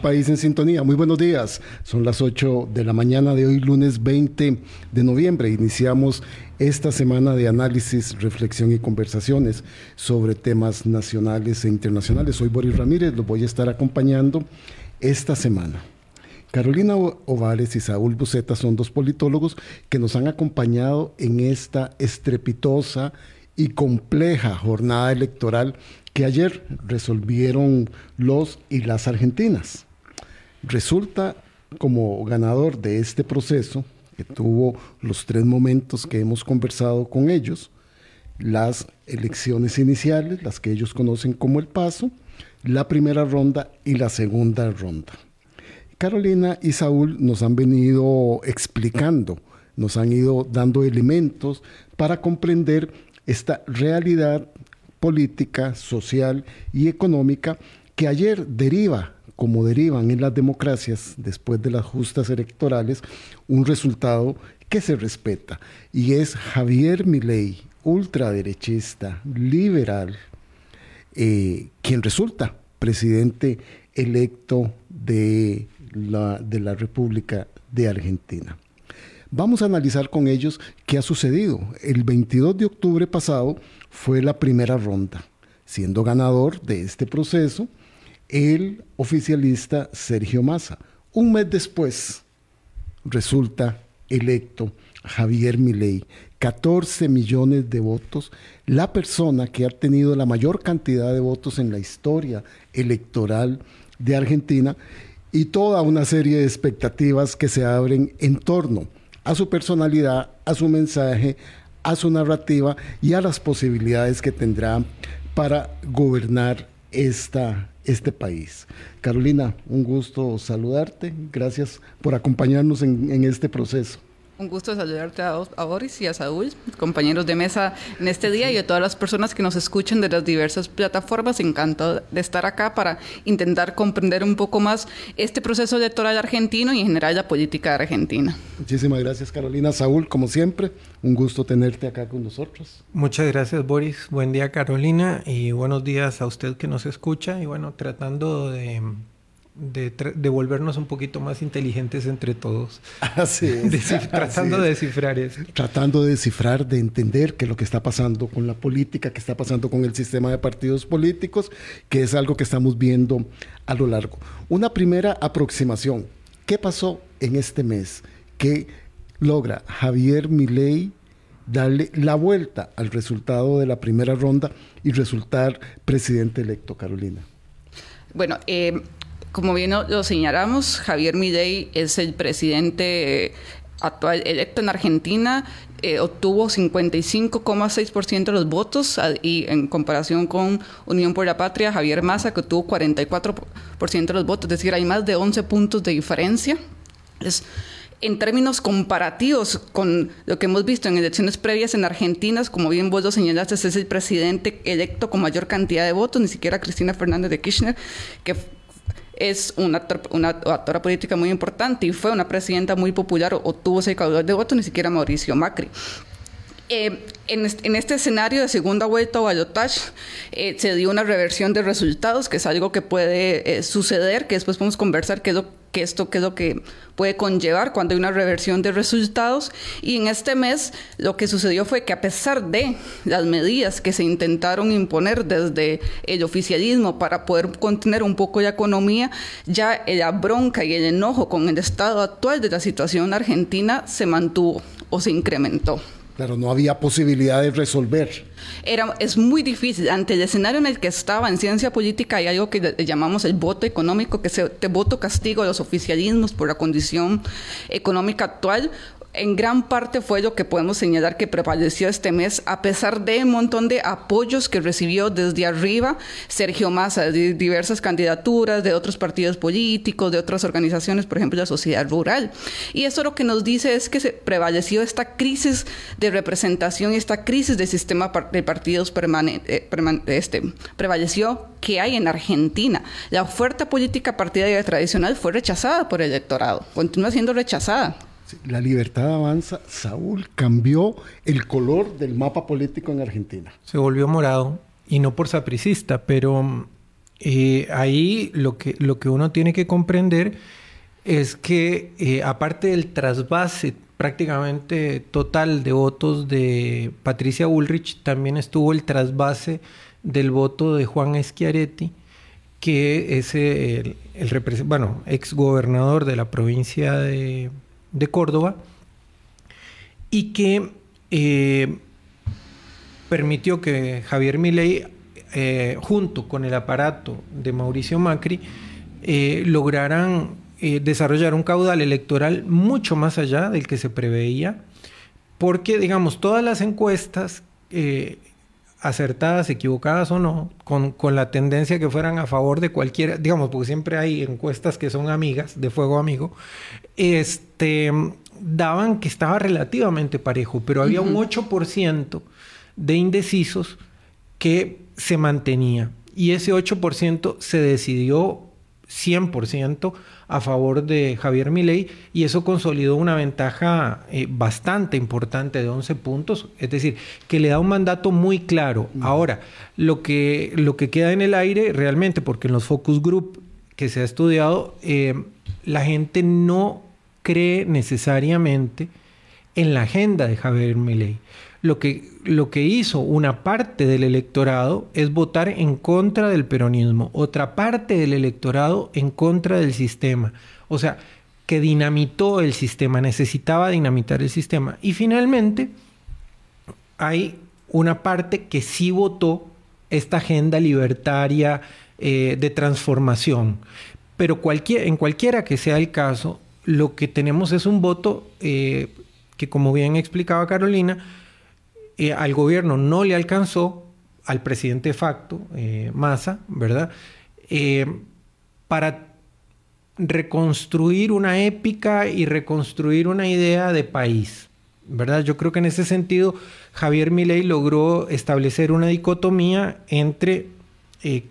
país en sintonía. Muy buenos días. Son las 8 de la mañana de hoy, lunes 20 de noviembre. Iniciamos esta semana de análisis, reflexión y conversaciones sobre temas nacionales e internacionales. Soy Boris Ramírez, los voy a estar acompañando esta semana. Carolina Ovales y Saúl Buceta son dos politólogos que nos han acompañado en esta estrepitosa y compleja jornada electoral que ayer resolvieron los y las argentinas. Resulta como ganador de este proceso, que tuvo los tres momentos que hemos conversado con ellos, las elecciones iniciales, las que ellos conocen como el paso, la primera ronda y la segunda ronda. Carolina y Saúl nos han venido explicando, nos han ido dando elementos para comprender esta realidad política, social y económica que ayer deriva, como derivan en las democracias después de las justas electorales, un resultado que se respeta y es Javier Milei, ultraderechista, liberal, eh, quien resulta presidente electo de la, de la República de Argentina. Vamos a analizar con ellos qué ha sucedido. El 22 de octubre pasado fue la primera ronda, siendo ganador de este proceso el oficialista Sergio Massa. Un mes después resulta electo Javier Milei, 14 millones de votos, la persona que ha tenido la mayor cantidad de votos en la historia electoral de Argentina y toda una serie de expectativas que se abren en torno a su personalidad, a su mensaje, a su narrativa y a las posibilidades que tendrá para gobernar este país. Carolina, un gusto saludarte. Gracias por acompañarnos en este proceso. Un gusto saludarte a, Boris y a Saúl, compañeros de mesa en este día y a todas las personas que nos escuchen de las diversas plataformas. Encantado de estar acá para intentar comprender un poco más este proceso electoral argentino y en general la política argentina. Muchísimas gracias Carolina. Saúl, como siempre, un gusto tenerte acá con nosotros. Muchas gracias Boris. Buen día Carolina y buenos días a usted que nos escucha y bueno, tratando de de, volvernos un poquito más inteligentes entre todos. Así tratando de descifrar eso. Tratando de descifrar, de entender qué es lo que está pasando con la política, qué está pasando con el sistema de partidos políticos, que es algo que estamos viendo a lo largo. Una primera aproximación. ¿Qué pasó en este mes? que logra Javier Milei darle la vuelta al resultado de la primera ronda y resultar presidente electo, Carolina? Bueno, eh, como bien lo señalamos, Javier Milei es el presidente eh, actual electo en Argentina, eh, obtuvo 55,6% de los votos y en comparación con Unión por la Patria, Javier Massa, que obtuvo 44% de los votos, es decir, hay más de 11 puntos de diferencia. Es, en términos comparativos con lo que hemos visto en elecciones previas en Argentina, como bien vos lo señalaste, es el presidente electo con mayor cantidad de votos, ni siquiera Cristina Fernández de Kirchner, que es una, actora política muy importante y fue una presidenta muy popular, o tuvo ese caudal de votos, ni siquiera Mauricio Macri. Eh, en, este, escenario de segunda vuelta o balotage eh, se dio una reversión de resultados, que es algo que puede eh, suceder, que después podemos conversar qué es lo que esto qué es lo que puede conllevar cuando hay una reversión de resultados. Y en este mes lo que sucedió fue que a pesar de las medidas que se intentaron imponer desde el oficialismo para poder contener un poco la economía, ya la bronca y el enojo con el estado actual de la situación argentina se mantuvo o se incrementó. Claro, no había posibilidad de resolver. Era, es muy difícil. Ante el escenario en el que estaba en ciencia política hay algo que llamamos el voto económico, que es el voto castigo a los oficialismos por la condición económica actual en gran parte fue lo que podemos señalar que prevaleció este mes, a pesar de un montón de apoyos que recibió desde arriba Sergio Massa, de diversas candidaturas, de otros partidos políticos, de otras organizaciones, por ejemplo, la sociedad rural. Y eso lo que nos dice es que prevaleció esta crisis de representación esta crisis de sistema de partidos permanente, eh, este, prevaleció que hay en Argentina. La oferta política partidaria tradicional fue rechazada por el electorado, continúa siendo rechazada. La libertad avanza. Saúl cambió el color del mapa político en Argentina. Se volvió morado y no por sapricista, pero eh, ahí lo que, lo que uno tiene que comprender es que eh, aparte del trasvase prácticamente total de votos de Patricia Bullrich, también estuvo el trasvase del voto de Juan Schiaretti, que es el, bueno, ex gobernador de la provincia de, Córdoba, y que eh, permitió que Javier Milei, eh, junto con el aparato de Mauricio Macri, eh, lograran desarrollar un caudal electoral mucho más allá del que se preveía, porque, digamos, todas las encuestas acertadas, equivocadas o no, con, la tendencia que fueran a favor de cualquiera, digamos, porque siempre hay encuestas que son amigas, de fuego amigo, este, daban que estaba relativamente parejo, pero había un 8% de indecisos que se mantenía. Y ese 8% se decidió 100% a favor de Javier Milei y eso consolidó una ventaja eh, bastante importante de 11 puntos, es decir, que le da un mandato muy claro. Ahora, lo que, lo que queda en el aire realmente, porque en los focus group que se ha estudiado, eh, la gente no cree necesariamente en la agenda de Javier Milei lo que, lo que hizo una parte del electorado es votar en contra del peronismo, otra parte del electorado en contra del sistema. O sea, que dinamitó el sistema, necesitaba dinamitar el sistema. Y finalmente, hay una parte que sí votó esta agenda libertaria eh, de transformación. Pero cualquier, en cualquiera que sea el caso, lo que tenemos es un voto eh, que, como bien explicaba Carolina, eh, al gobierno no le alcanzó, al presidente de facto, eh, Massa, ¿verdad? Eh, para reconstruir una épica y reconstruir una idea de país, ¿verdad? Yo creo que en ese sentido Javier Milei logró establecer una dicotomía entre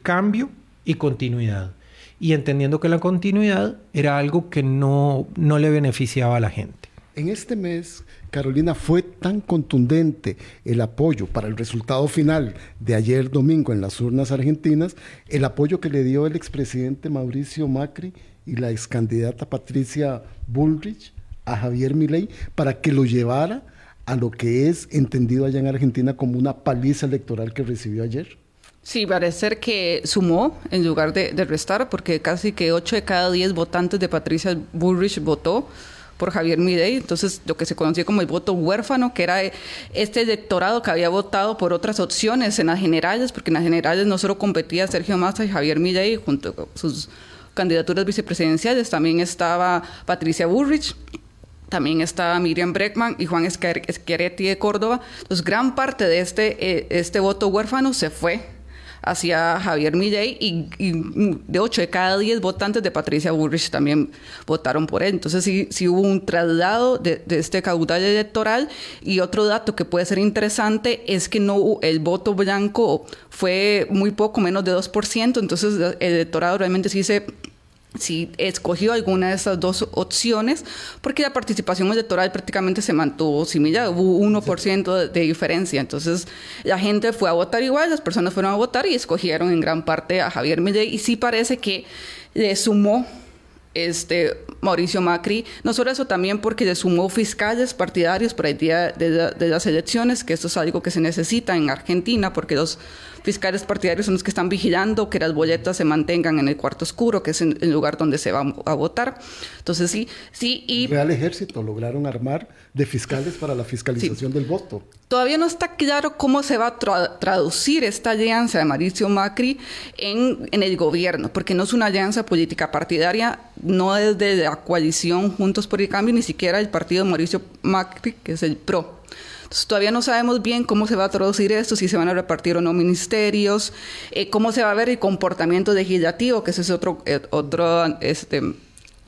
cambio y continuidad y entendiendo que la continuidad era algo que no, no le beneficiaba a la gente. En este mes Carolina, fue tan contundente el apoyo para el resultado final de ayer domingo en las urnas argentinas, el apoyo que le dio el expresidente Mauricio Macri y la excandidata Patricia Bullrich a Javier Milei para que lo llevara a lo que es entendido allá en Argentina como una paliza electoral que recibió ayer? Sí, parece que sumó en lugar de, de restar, porque casi que 8 de cada 10 votantes de Patricia Bullrich votó por Javier Midey, entonces lo que se conocía como el voto huérfano, que era este electorado que había votado por otras opciones en las generales, porque en las generales no solo competía Sergio Massa y Javier Midey junto con sus candidaturas vicepresidenciales, también estaba Patricia Burrich, también estaba Miriam Breckman y Juan Schiaretti de Córdoba. Entonces, gran parte de este, eh, este voto huérfano se fue hacia Javier Milley y, de 8 de cada 10 votantes de Patricia Bullrich también votaron por él. Entonces sí, sí hubo un traslado de, este caudal electoral y otro dato que puede ser interesante es que no el voto blanco fue muy poco, menos de 2%, entonces el electorado realmente sí se si escogió alguna de esas dos opciones, porque la participación electoral prácticamente se mantuvo similar, hubo 1% de, diferencia. Entonces, la gente fue a votar igual, las personas fueron a votar y escogieron en gran parte a Javier Milei, y sí parece que le sumó este Mauricio Macri, no solo eso, también porque le sumó fiscales partidarios para el día de, de las elecciones, que esto es algo que se necesita en Argentina, porque los fiscales partidarios son los que están vigilando que las boletas se mantengan en el cuarto oscuro, que es el lugar donde se va a votar. Entonces sí, sí. Y... Real Ejército lograron armar de fiscales para la fiscalización del voto. Todavía no está claro cómo se va a traducir esta alianza de Mauricio Macri en, en el gobierno, porque no es una alianza política partidaria, no es de la coalición Juntos por el Cambio, ni siquiera el partido de Mauricio Macri, que es el PRO. Todavía no sabemos bien cómo se va a traducir esto, si se van a repartir o no ministerios, eh, cómo se va a ver el comportamiento legislativo, que ese es otro, eh, otro este,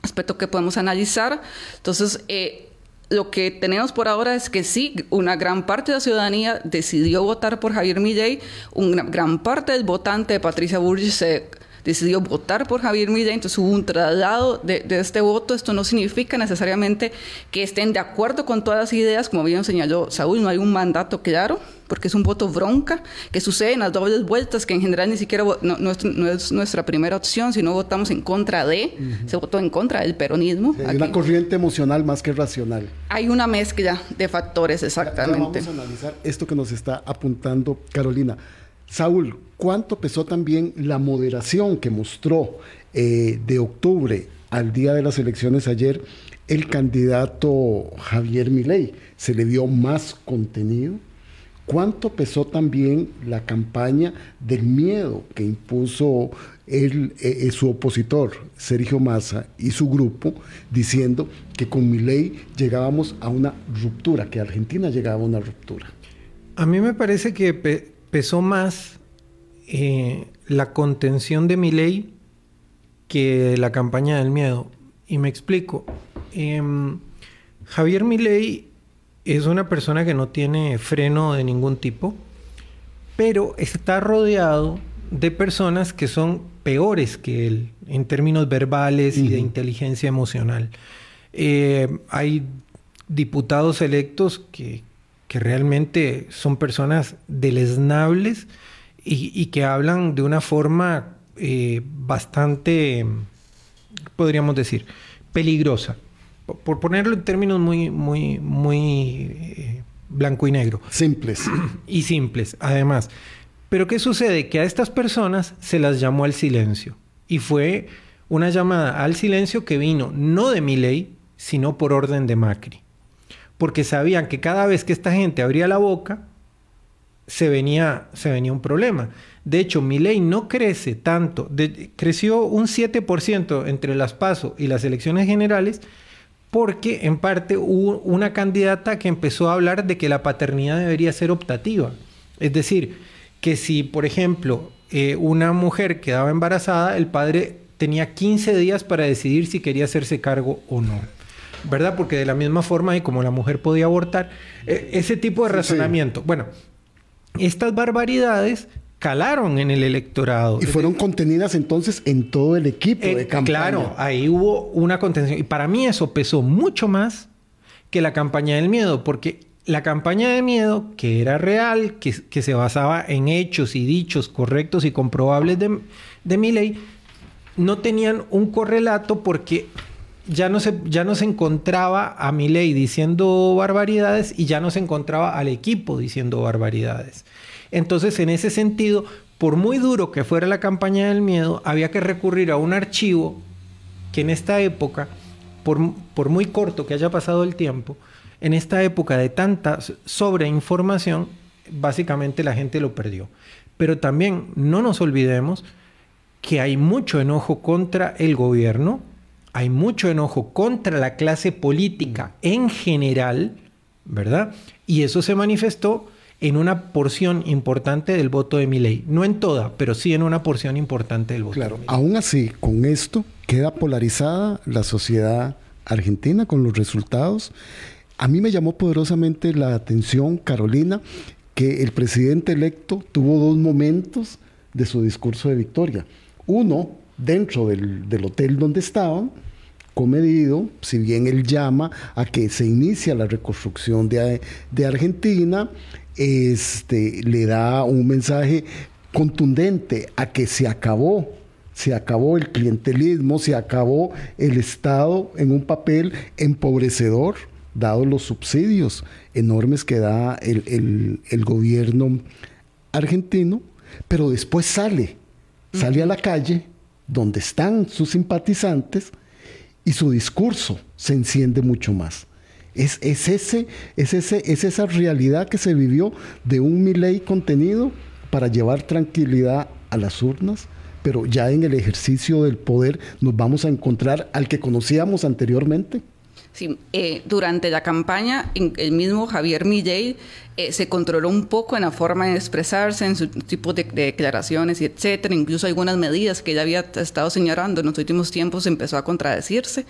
aspecto que podemos analizar. Entonces, eh, lo que tenemos por ahora es que sí, una gran parte de la ciudadanía decidió votar por Javier Milley, una gran parte del votante de Patricia Burgess se decidió votar por Javier Milei, entonces hubo un traslado de, este voto. Esto no significa necesariamente que estén de acuerdo con todas las ideas, como bien señaló Saúl, no hay un mandato claro porque es un voto bronca que sucede en las dobles vueltas, que en general ni siquiera no, es, nuestra primera opción, sino votamos en contra de, se votó en contra del peronismo. hay una corriente emocional más que racional. Hay una mezcla de factores, exactamente. vamos a analizar esto que nos está apuntando Carolina. Saúl, ¿cuánto pesó también la moderación que mostró eh, de octubre al día de las elecciones ayer el candidato Javier Milei? ¿Se le dio más contenido? ¿Cuánto pesó también la campaña del miedo que impuso eh, eh, su opositor, Sergio Massa, y su grupo, diciendo que con Milei llegábamos a una ruptura, que Argentina llegaba a una ruptura? A mí me parece que pesó más eh, la contención de Milei que la campaña del miedo. Y me explico. Em, Javier Milei es una persona que no tiene freno de ningún tipo, pero está rodeado de personas que son peores que él en términos verbales y de inteligencia emocional. Eh, hay diputados electos que, realmente son personas deleznables y, que hablan de una forma eh, bastante, podríamos decir, peligrosa por ponerlo en términos muy, muy, muy eh, blanco y negro. Simples. Y simples, además. Pero ¿qué sucede? Que a estas personas se las llamó al silencio. Y fue una llamada al silencio que vino no de mi ley, sino por orden de Macri. Porque sabían que cada vez que esta gente abría la boca, se venía, se venía un problema. De hecho, mi ley no crece tanto, creció un 7% entre las PASO y las elecciones generales, porque en parte hubo una candidata que empezó a hablar de que la paternidad debería ser optativa. Es decir, que si, por ejemplo, eh, una mujer quedaba embarazada, el padre tenía 15 días para decidir si quería hacerse cargo o no. ¿Verdad? Porque de la misma forma y como la mujer podía abortar, e, ese tipo de razonamiento. Bueno, estas barbaridades calaron en el electorado. Y fueron contenidas entonces en todo el equipo de campaña. Claro, ahí hubo una contención. Y para mí eso pesó mucho más que la campaña del miedo, porque la campaña de miedo, que era real, que, se basaba en hechos y dichos correctos y comprobables de, de mi ley, no tenían un correlato porque ya no se, ya encontraba a mi ley diciendo barbaridades y ya no se encontraba al equipo diciendo barbaridades. Entonces, en ese sentido, por muy duro que fuera la campaña del miedo, había que recurrir a un archivo que en esta época, por, muy corto que haya pasado el tiempo, en esta época de tanta sobreinformación, básicamente la gente lo perdió. Pero también no nos olvidemos que hay mucho enojo contra el gobierno, hay mucho enojo contra la clase política en general, ¿verdad? Y eso se manifestó en una porción importante del voto de mi ley. No en toda, pero sí en una porción importante del voto. Claro, aún así, con esto queda polarizada la sociedad argentina con los resultados. A mí me llamó poderosamente la atención, Carolina, que el presidente electo tuvo dos momentos de su discurso de victoria. Uno, dentro del, hotel donde estaban, comedido, si bien él llama a que se inicia la reconstrucción de, de Argentina, este, le da un mensaje contundente a que se acabó, se acabó el clientelismo, se acabó el Estado en un papel empobrecedor, dado los subsidios enormes que da el, el gobierno argentino, pero después sale, sale a la calle donde están sus simpatizantes y su discurso se enciende mucho más. Es, ese, es, ese, es esa realidad que se vivió de un Milei contenido para llevar tranquilidad a las urnas, pero ya en el ejercicio del poder nos vamos a encontrar al que conocíamos anteriormente. Sí, eh, durante la campaña, el mismo Javier Milley eh, se controló un poco en la forma de expresarse, en su tipo de, declaraciones y etcétera. Incluso algunas medidas que ya había estado señalando en los últimos tiempos empezó a contradecirse.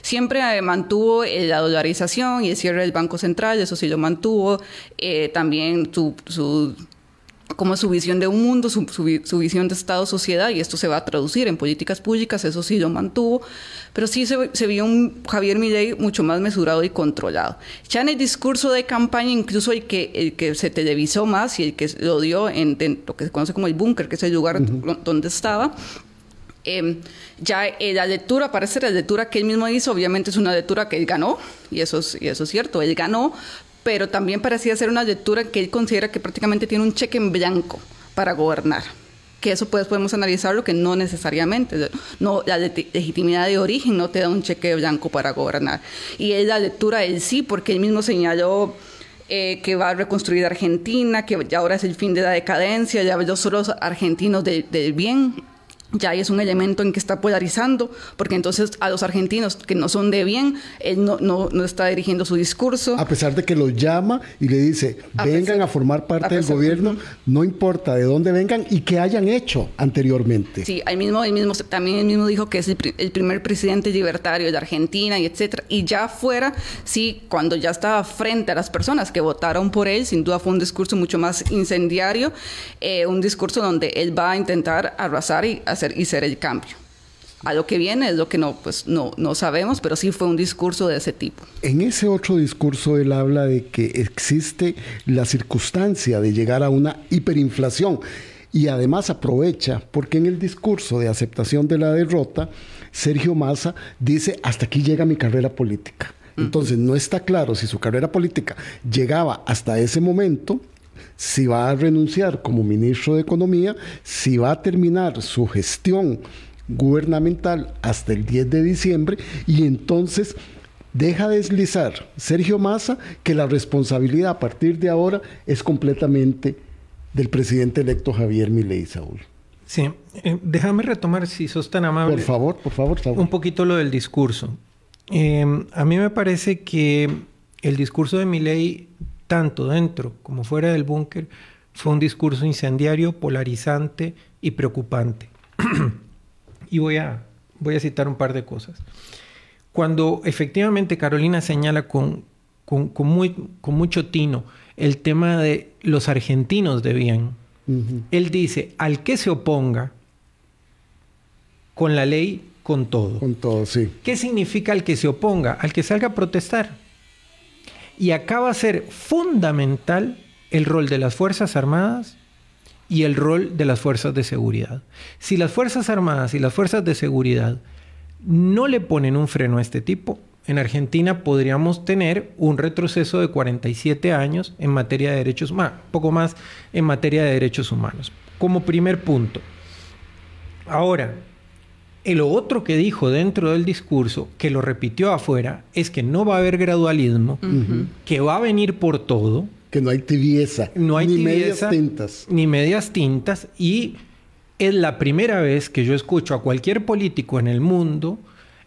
Siempre eh, mantuvo la dolarización y el cierre del Banco Central, eso sí lo mantuvo. también su como su visión de un mundo, su, visión de Estado-sociedad, y esto se va a traducir en políticas públicas, eso sí lo mantuvo, pero sí se, vio un Javier Milei mucho más mesurado y controlado. Ya en el discurso de campaña, incluso el que, el que se televisó más y el que lo dio en, lo que se conoce como el búnker, que es el lugar donde estaba, em, ya la lectura, parece la lectura que él mismo hizo, obviamente es una lectura que él ganó, y eso es, y eso es cierto, él ganó, pero también parecía ser una lectura que él considera que prácticamente tiene un cheque en blanco para gobernar. Que eso pues podemos analizarlo que no necesariamente, no, la legitimidad de origen no te da un cheque blanco para gobernar. Y es la lectura él sí, porque él mismo señaló eh, que va a reconstruir Argentina, que ya ahora es el fin de la decadencia, ya los solo argentinos del bien, ya es un elemento en que está polarizando, porque entonces a los argentinos que no son de bien, él no, no, no está dirigiendo su discurso. A pesar de que los llama y le dice, vengan a formar parte del gobierno, no importa de dónde vengan y qué hayan hecho anteriormente. Sí, él mismo, él mismo, también él mismo dijo que es el, primer presidente libertario de Argentina y etcétera. Y ya fuera, sí, cuando ya estaba frente a las personas que votaron por él, sin duda fue un discurso mucho más incendiario, eh, un discurso donde él va a intentar arrasar y hacer y ser el cambio. A lo que viene es lo que no, pues no, no sabemos, pero sí fue un discurso de ese tipo. En ese otro discurso él habla de que existe la circunstancia de llegar a una hiperinflación y además aprovecha, porque en el discurso de aceptación de la derrota, Sergio Massa dice, hasta aquí llega mi carrera política. Entonces no está claro si su carrera política llegaba hasta ese momento si va a renunciar como ministro de Economía, si va a terminar su gestión gubernamental hasta el 10 de diciembre y entonces deja deslizar Sergio Massa que la responsabilidad a partir de ahora es completamente del presidente electo Javier Milei Saúl. Sí, eh, déjame retomar, si sos tan amable. Por favor, por favor, Un poquito lo del discurso. Eh, a mí me parece que el discurso de Milei tanto dentro como fuera del búnker, fue un discurso incendiario, polarizante y preocupante. y voy a, voy a citar un par de cosas. Cuando efectivamente Carolina señala con, con, muy, con mucho tino el tema de los argentinos de bien, él dice, al que se oponga con la ley, con todo. Con todo, sí. ¿Qué significa al que se oponga? Al que salga a protestar. Y acá va a ser fundamental el rol de las Fuerzas Armadas y el rol de las Fuerzas de Seguridad. Si las Fuerzas Armadas y las Fuerzas de Seguridad no le ponen un freno a este tipo, en Argentina podríamos tener un retroceso de 47 años en materia de derechos humanos, poco más en materia de derechos humanos. Como primer punto. Ahora, el otro que dijo dentro del discurso, que lo repitió afuera, es que no va a haber gradualismo, que va a venir por todo. Que no hay tibieza. No hay ni medias tintas. Ni medias tintas. Y es la primera vez que yo escucho a cualquier político en el mundo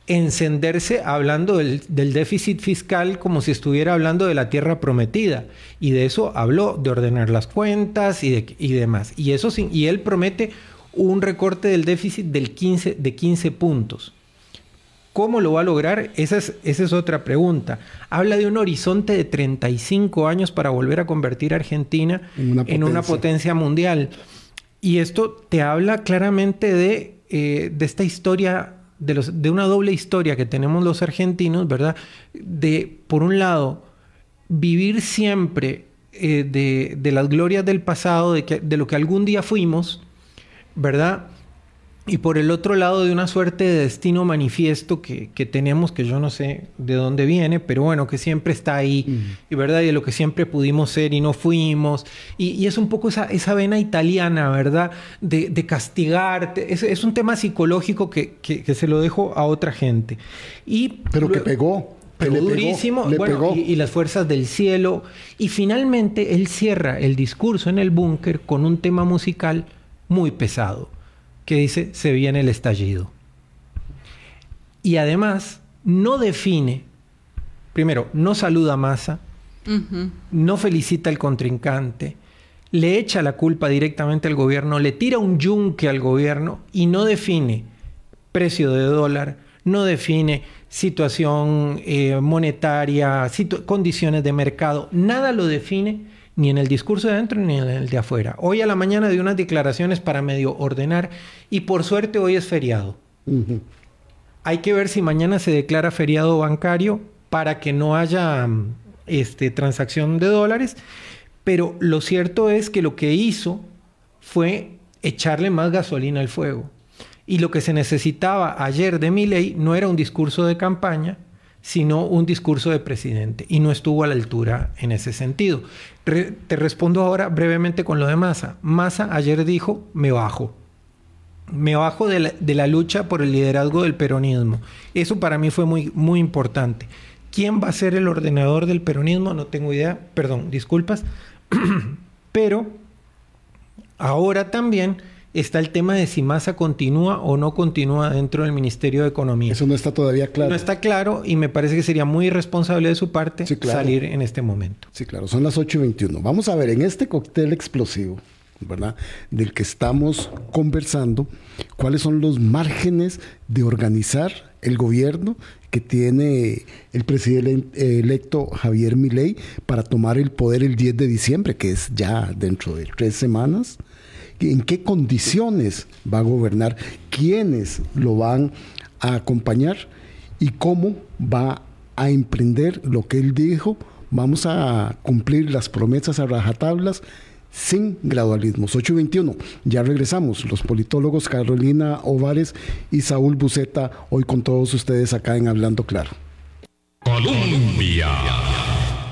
encenderse hablando del, déficit fiscal como si estuviera hablando de la tierra prometida. Y de eso habló, de ordenar las cuentas y, de, y demás. Y, eso, y él promete un recorte del déficit del 15, de 15 puntos. ¿Cómo lo va a lograr? Esa es, esa es otra pregunta. Habla de un horizonte de 35 años para volver a convertir a Argentina en una potencia, mundial. Y esto te habla claramente de, eh, de esta historia, de, los, de una doble historia que tenemos los argentinos, ¿verdad? De, por un lado, vivir siempre eh, de, de, las glorias del pasado, de, que, de lo que algún día fuimos, ¿verdad? Y por el otro lado de una suerte de destino manifiesto que, tenemos, que yo no sé de dónde viene, pero bueno, que siempre está ahí, y verdad, y de lo que siempre pudimos ser y no fuimos. Y, es un poco esa, esa, vena italiana, ¿verdad? De, de castigarte. Es, un tema psicológico que, se lo dejo a otra gente. Y, pero que pegó. Pegó durísimo, bueno, Y, y, las fuerzas del cielo. Y finalmente él cierra el discurso en el búnker con un tema musical muy pesado, que dice, se viene el estallido. Y además no define, primero, no saluda a Massa, no felicita al contrincante, le echa la culpa directamente al gobierno, le tira un yunque al gobierno y no define precio de dólar, no define situación eh, monetaria, condiciones de mercado, nada lo define ni en el discurso de adentro ni en el de afuera. Hoy a la mañana de unas declaraciones para medio ordenar y por suerte hoy es feriado. Hay que ver si mañana se declara feriado bancario para que no haya este, transacción de dólares, pero lo cierto es que lo que hizo fue echarle más gasolina al fuego. Y lo que se necesitaba ayer de ley no era un discurso de campaña, sino un discurso de presidente. Y no estuvo a la altura en ese sentido. te respondo ahora brevemente con lo de Massa. Massa ayer dijo, me bajo. Me bajo de la, de la, lucha por el liderazgo del peronismo. Eso para mí fue muy, muy importante. ¿Quién va a ser el ordenador del peronismo? No tengo idea. Perdón, disculpas. Pero ahora también está el tema de si Massa continúa o no continúa dentro del Ministerio de Economía. Eso no está todavía claro. No está claro y me parece que sería muy irresponsable de su parte salir en este momento. Sí, claro, son las 8 y 21. Vamos a ver, en este cóctel explosivo, ¿verdad? Del que estamos conversando, cuáles son los márgenes de organizar el gobierno que tiene el presidente electo Javier Milei para tomar el poder el 10 de diciembre, que es ya dentro de tres semanas en qué condiciones va a gobernar, quiénes lo van a acompañar y cómo va a emprender lo que él dijo. Vamos a cumplir las promesas a rajatablas sin gradualismos. 821. Ya regresamos. Los politólogos Carolina Ovares y Saúl Buceta, hoy con todos ustedes acá en Hablando Claro. Colombia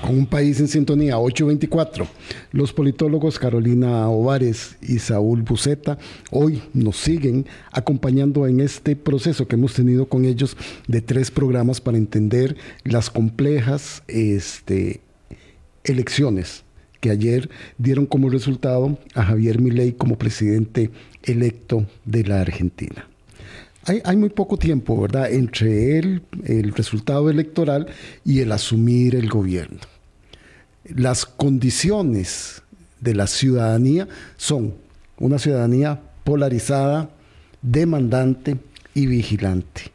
con un país en sintonía 824. Los politólogos Carolina Ovares y Saúl Buceta hoy nos siguen acompañando en este proceso que hemos tenido con ellos de tres programas para entender las complejas este, elecciones que ayer dieron como resultado a Javier Milei como presidente electo de la Argentina. Hay, hay, muy poco tiempo, ¿verdad?, entre el, el resultado electoral y el asumir el gobierno las condiciones de la ciudadanía son una ciudadanía polarizada, demandante y vigilante.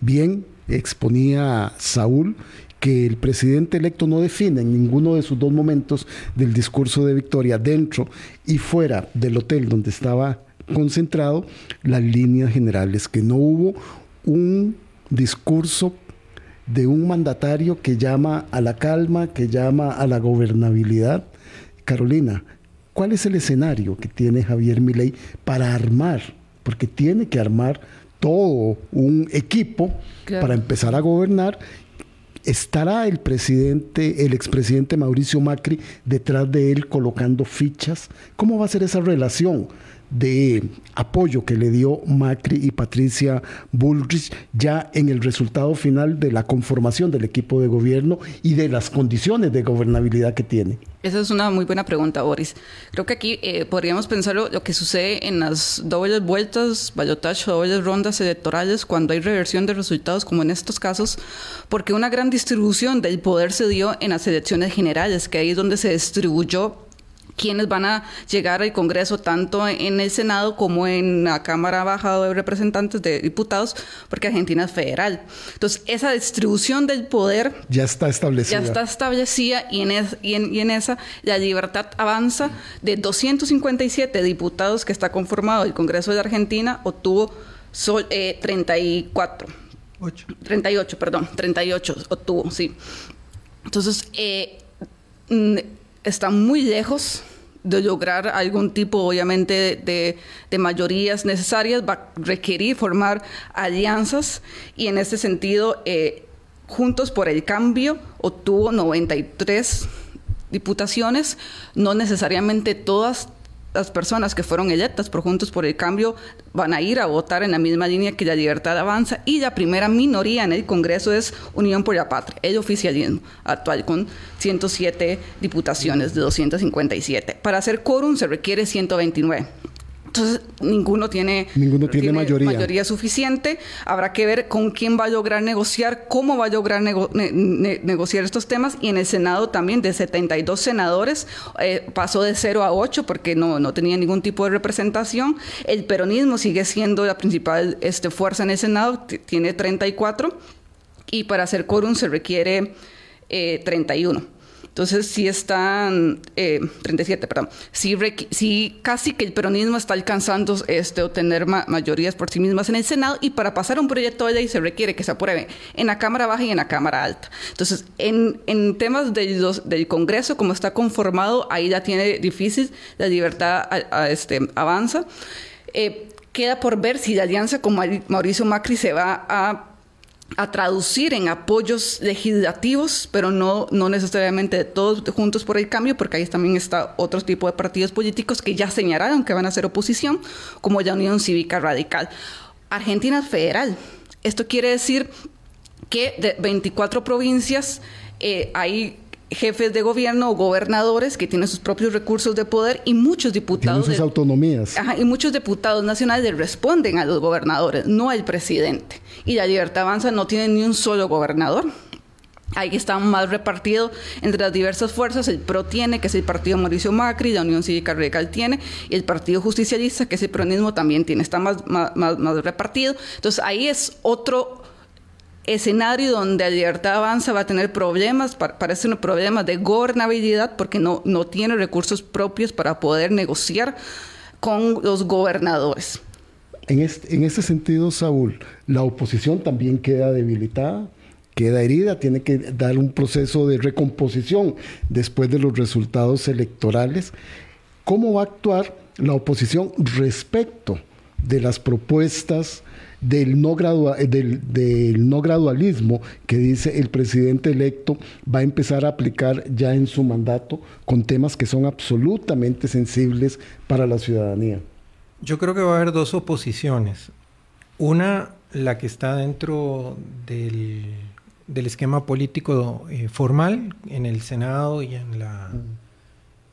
Bien exponía Saúl que el presidente electo no define en ninguno de sus dos momentos del discurso de victoria, dentro y fuera del hotel donde estaba concentrado, las líneas generales, que no hubo un discurso de un mandatario que llama a la calma, que llama a la gobernabilidad. Carolina, ¿cuál es el escenario que tiene Javier Milei para armar? Porque tiene que armar todo un equipo para empezar a gobernar. ¿Estará el presidente, el expresidente Mauricio Macri detrás de él colocando fichas? ¿Cómo va a ser esa relación? De apoyo que le dio Macri y Patricia Bullrich ya en el resultado final de la conformación del equipo de gobierno y de las condiciones de gobernabilidad que tiene? Esa es una muy buena pregunta, Boris. Creo que aquí eh, podríamos pensar lo, que sucede en las dobles vueltas, ballotage dobles rondas electorales cuando hay reversión de resultados, como en estos casos, porque una gran distribución del poder se dio en las elecciones generales, que ahí es donde se distribuyó quienes van a llegar al Congreso tanto en el Senado como en la Cámara Baja de Representantes de Diputados, porque Argentina es federal. Entonces, esa distribución del poder ya está establecida. Ya está establecida y en, y en, esa la libertad avanza de 257 diputados que está conformado el Congreso de Argentina, obtuvo sol, eh, 34. 8. 38, perdón, 38 obtuvo, sí. Entonces, eh, está muy lejos de lograr algún tipo, obviamente, de, mayorías necesarias, va a requerir formar alianzas y en ese sentido, eh, Juntos por el Cambio obtuvo 93 diputaciones, no necesariamente todas las personas que fueron electas por Juntos por el Cambio van a ir a votar en la misma línea que la libertad avanza y la primera minoría en el Congreso es Unión por la Patria, el oficialismo actual con 107 diputaciones de 257. Para hacer quórum se requiere 129. Entonces, ninguno tiene, ninguno tiene, mayoría. suficiente. Habrá que ver con quién va a lograr negociar, cómo va a lograr negociar estos temas. Y en el Senado también, de 72 senadores, eh, pasó de 0 a 8 porque no, no tenía ningún tipo de representación. El peronismo sigue siendo la principal este, fuerza en el Senado, tiene 34. Y para hacer quórum se requiere 31. Entonces, sí están, 37, eh, perdón, sí, casi que el peronismo está alcanzando este, obtener mayorías por sí mismas en el Senado y para pasar un proyecto de ley se requiere que se apruebe en la Cámara Baja y en la Cámara Alta. Entonces, en, en temas del, del Congreso, como está conformado, ahí ya tiene difícil, la libertad este, avanza. Eh, queda por ver si la alianza con Mauricio Macri se va a a traducir en apoyos legislativos, pero no, no necesariamente todos juntos por el cambio, porque ahí también está otro tipo de partidos políticos que ya señalaron que van a ser oposición, como la Unión Cívica Radical. Argentina federal. Esto quiere decir que de 24 provincias eh, hay jefes de gobierno o gobernadores que tienen sus propios recursos de poder y muchos diputados. Tienen sus autonomías. y muchos diputados nacionales responden a los gobernadores, no al presidente. Y la Libertad Avanza no tiene ni un solo gobernador. Ahí está más repartido entre las diversas fuerzas. El PRO tiene, que es el partido Mauricio Macri, la Unión Cívica Radical tiene, y el Partido Justicialista, que es el peronismo, también tiene. Está más, más, más repartido. Entonces ahí es otro escenario donde Libertad Avanza va a tener problemas, parece un problema de gobernabilidad porque no, no tiene recursos propios para poder negociar con los gobernadores. En este, en ese sentido, Saúl, la oposición también queda debilitada, queda herida, tiene que dar un proceso de recomposición después de los resultados electorales. ¿Cómo va a actuar la oposición respecto de las propuestas del no, eh, del, no gradualismo que dice el presidente electo va a empezar a aplicar ya en su mandato con temas que son absolutamente sensibles para la ciudadanía. Yo creo que va a haber dos oposiciones. Una, la que está dentro del, esquema político eh, formal en el Senado y en la...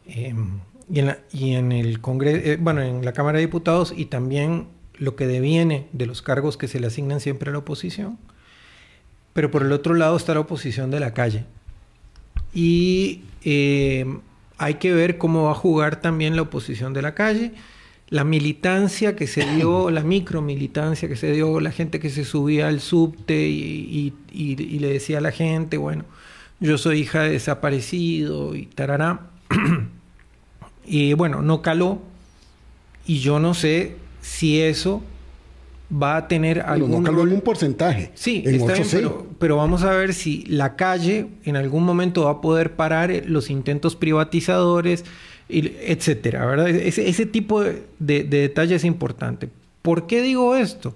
Em, y en, la, y en el Congreso, eh, bueno, en la Cámara de Diputados y también lo que deviene de los cargos que se le asignan siempre a la oposición, pero por el otro lado está la oposición de la calle. Y eh, hay que ver cómo va a jugar también la oposición de la calle, la militancia que se dio, la micromilitancia que se dio, la gente que se subía al subte y, le decía a la gente, bueno, yo soy hija de desaparecido y tarará. y bueno, no caló. Y yo no sé si eso va a tener algún... No algún porcentaje. Sí, está bien, pero, vamos a ver si la calle en algún momento va a poder parar eh, los intentos privatizadores, etcétera, ¿verdad? Ese, tipo de, de, detalle es importante. ¿Por qué digo esto?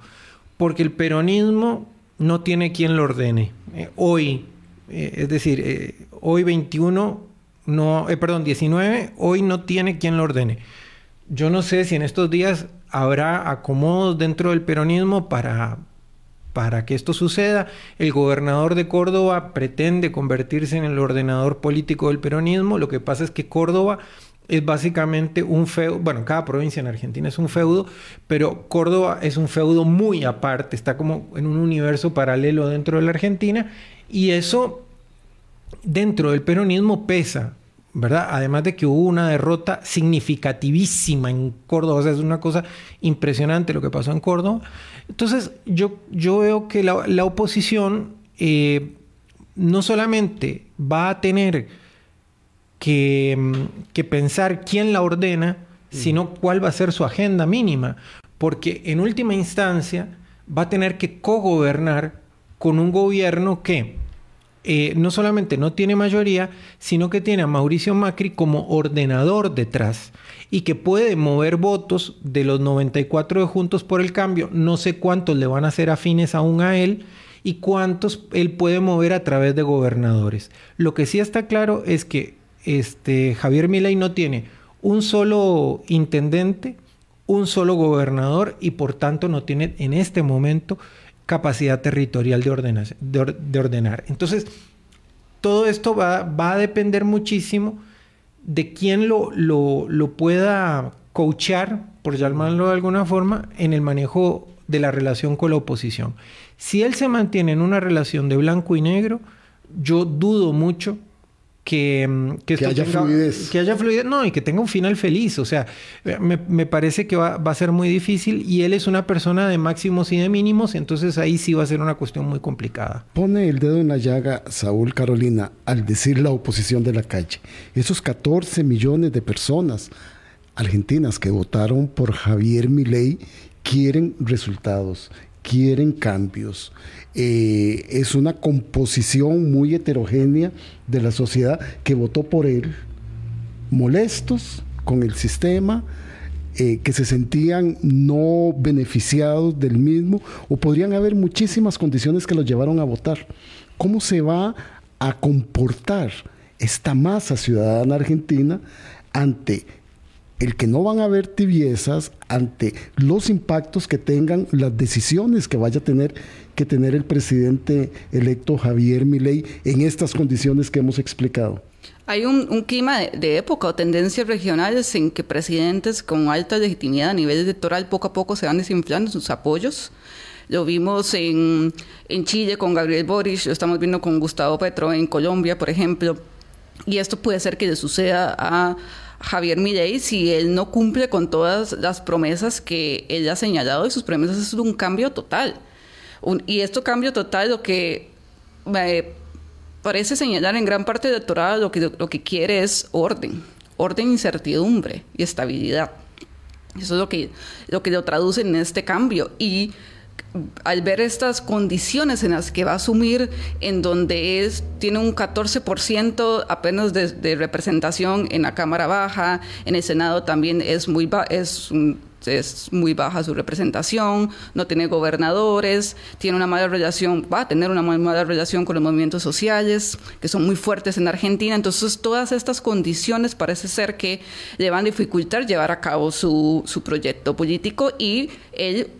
Porque el peronismo no tiene quien lo ordene. Eh, hoy, eh, es decir, hoy 21, no, perdón, 19, hoy no tiene quien lo ordene. Yo no sé si en estos días habrá acomodos dentro del peronismo para, para que esto suceda. El gobernador de Córdoba pretende convertirse en el ordenador político del peronismo. Lo que pasa es que Córdoba es básicamente un feudo, bueno, cada provincia en Argentina es un feudo, pero Córdoba es un feudo muy aparte, está como en un universo paralelo dentro de la Argentina y eso dentro del peronismo pesa. ¿Verdad? Además de que hubo una derrota significativísima en Córdoba, o sea, es una cosa impresionante lo que pasó en Córdoba. Entonces, yo, yo veo que la, oposición eh, no solamente va a tener que, mm, que, pensar quién la ordena, sino cuál va a ser su agenda mínima, porque en última instancia va a tener que cogobernar con un gobierno que eh, no solamente no tiene mayoría, sino que tiene a Mauricio Macri como ordenador detrás y que puede mover votos de los 94 de Juntos por el Cambio. No sé cuántos le van a ser afines aún a él y cuántos él puede mover a través de gobernadores. Lo que sí está claro es que este, Javier Milei no tiene un solo intendente, un solo gobernador y por tanto no tiene en este momento capacidad territorial de, de, ordenar. Entonces, todo esto va, a depender muchísimo de quién lo, lo, pueda coachar, por llamarlo de alguna forma, en el manejo de la relación con la oposición. Si él se mantiene en una relación de blanco y negro, yo dudo mucho que, mm, que, haya fluidez. Que haya fluidez, no, y que tenga un final feliz. O sea, me, parece que va, a ser muy difícil y él es una persona de máximos y de mínimos, entonces ahí sí va a ser una cuestión muy complicada. Pone el dedo en la llaga Saúl Carolina al decir la oposición de la calle. Esos 14 millones de personas argentinas que votaron por Javier Milei quieren resultados, quieren cambios. Eh, es una composición muy heterogénea de la sociedad que votó por él, molestos con el sistema, eh, que se sentían no beneficiados del mismo, o podrían haber muchísimas condiciones que los llevaron a votar. ¿Cómo se va a comportar esta masa ciudadana argentina ante el que no van a haber tibiezas ante los impactos que tengan las decisiones que vaya a tener que tener el presidente electo Javier Milei en estas condiciones que hemos explicado. Hay un, clima de, época o tendencias regionales en que presidentes con alta legitimidad a nivel electoral poco a poco se van desinflando sus apoyos. Lo vimos en, en Chile con Gabriel Boric, lo estamos viendo con Gustavo Petro en Colombia, por ejemplo. Y esto puede ser que le suceda a Javier Milei si él no cumple con todas las promesas que él ha señalado y sus promesas es un cambio total. y esto cambio total lo que me parece señalar en gran parte del doctorado lo que, lo que quiere es orden, orden, incertidumbre y estabilidad. Eso es lo que, lo que lo traduce en este cambio. Y al ver estas condiciones en las que va a asumir, en donde es, tiene un 14% apenas de, representación en la Cámara Baja, en el Senado también es muy, es, es muy baja su representación, no tiene gobernadores, tiene una mala relación, va a tener una mala relación con los movimientos sociales, que son muy fuertes en Argentina. Entonces, todas estas condiciones parece ser que le van a dificultar llevar a cabo su, su proyecto político y él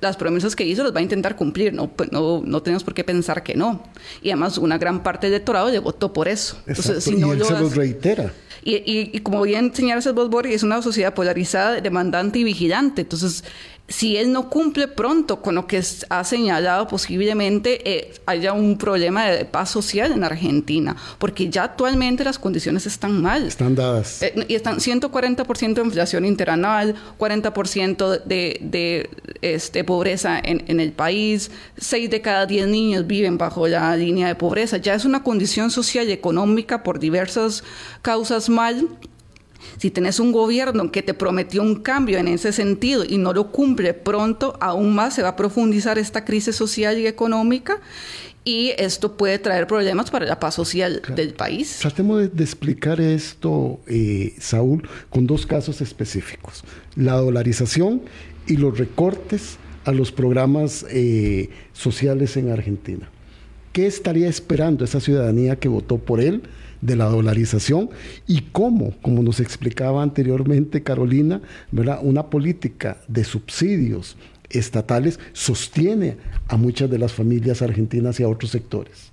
las promesas que hizo las va a intentar cumplir, no, pues, no, no tenemos por qué pensar que no. Y además una gran parte del electorado le votó por eso. Entonces, si no y él se lo reitera. Y, y, y, como bien señalas vos, Borges, es una sociedad polarizada, demandante y vigilante. Entonces, si él no cumple pronto con lo que ha señalado, posiblemente eh, haya un problema de paz social en Argentina, porque ya actualmente las condiciones están mal. Están dadas. Eh, y están 140% de inflación interanual, 40% de, de este, pobreza en, en, el país, 6 de cada 10 niños viven bajo la línea de pobreza. Ya es una condición social y económica por diversas causas mal si tenés un gobierno que te prometió un cambio en ese sentido y no lo cumple pronto, aún más se va a profundizar esta crisis social y económica y esto puede traer problemas para la paz social del país. Tratemos de, explicar esto, eh, Saúl, con dos casos específicos. La dolarización y los recortes a los programas eh, sociales en Argentina. ¿Qué estaría esperando esa ciudadanía que votó por él? De la dolarización y cómo, como nos explicaba anteriormente Carolina, ¿verdad? una política de subsidios estatales sostiene a muchas de las familias argentinas y a otros sectores.